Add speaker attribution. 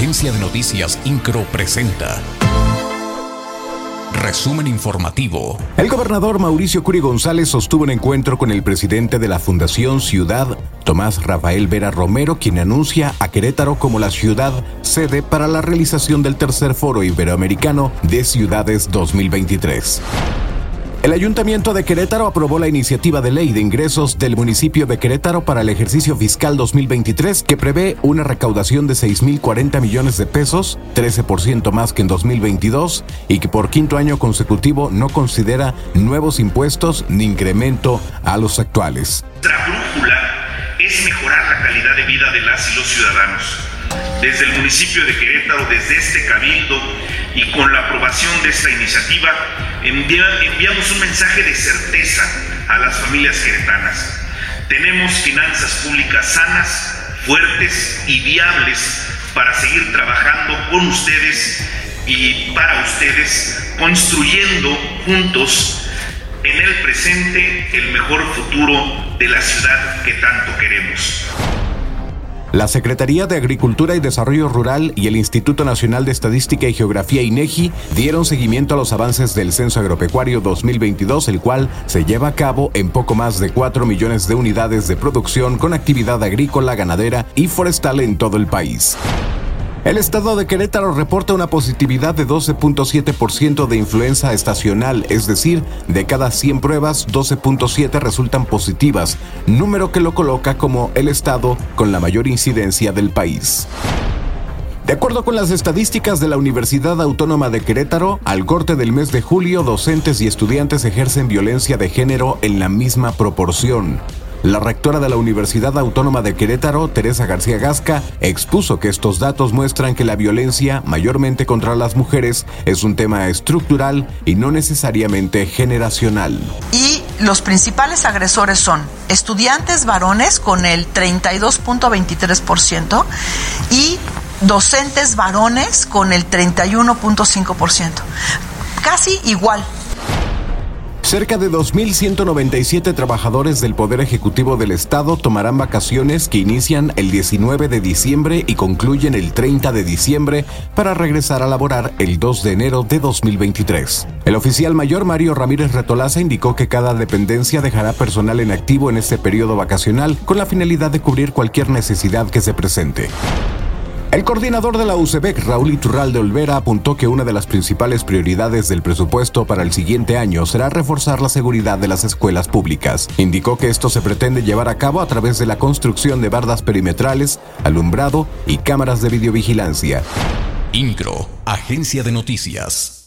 Speaker 1: Agencia de Noticias Incro presenta. Resumen informativo.
Speaker 2: El gobernador Mauricio Curi González sostuvo un encuentro con el presidente de la Fundación Ciudad, Tomás Rafael Vera Romero, quien anuncia a Querétaro como la ciudad sede para la realización del tercer foro iberoamericano de ciudades 2023. El Ayuntamiento de Querétaro aprobó la iniciativa de ley de ingresos del municipio de Querétaro para el ejercicio fiscal 2023 que prevé una recaudación de 6.040 millones de pesos, 13% más que en 2022, y que por quinto año consecutivo no considera nuevos impuestos ni incremento a los actuales.
Speaker 3: Nuestra brújula es mejorar la calidad de vida de las y los ciudadanos. Desde el municipio de Querétaro, desde este cabildo y con la aprobación de esta iniciativa, enviamos un mensaje de certeza a las familias queretanas. Tenemos finanzas públicas sanas, fuertes y viables para seguir trabajando con ustedes y para ustedes, construyendo juntos en el presente el mejor futuro de la ciudad que tanto queremos.
Speaker 2: La Secretaría de Agricultura y Desarrollo Rural y el Instituto Nacional de Estadística y Geografía INEGI dieron seguimiento a los avances del Censo Agropecuario 2022, el cual se lleva a cabo en poco más de 4 millones de unidades de producción con actividad agrícola, ganadera y forestal en todo el país. El estado de Querétaro reporta una positividad de 12.7% de influenza estacional, es decir, de cada 100 pruebas, 12.7 resultan positivas, número que lo coloca como el estado con la mayor incidencia del país. De acuerdo con las estadísticas de la Universidad Autónoma de Querétaro, al corte del mes de julio, docentes y estudiantes ejercen violencia de género en la misma proporción. La rectora de la Universidad Autónoma de Querétaro, Teresa García Gasca, expuso que estos datos muestran que la violencia, mayormente contra las mujeres, es un tema estructural y no necesariamente generacional.
Speaker 4: Y los principales agresores son estudiantes varones con el 32.23% y docentes varones con el 31.5%. Casi igual
Speaker 2: Cerca de 2.197 trabajadores del Poder Ejecutivo del Estado tomarán vacaciones que inician el 19 de diciembre y concluyen el 30 de diciembre para regresar a laborar el 2 de enero de 2023. El oficial mayor Mario Ramírez Retolaza indicó que cada dependencia dejará personal en activo en este periodo vacacional con la finalidad de cubrir cualquier necesidad que se presente. El coordinador de la UCEBEC, Raúl Iturral de Olvera, apuntó que una de las principales prioridades del presupuesto para el siguiente año será reforzar la seguridad de las escuelas públicas. Indicó que esto se pretende llevar a cabo a través de la construcción de bardas perimetrales, alumbrado y cámaras de videovigilancia.
Speaker 1: INCRO, Agencia de Noticias.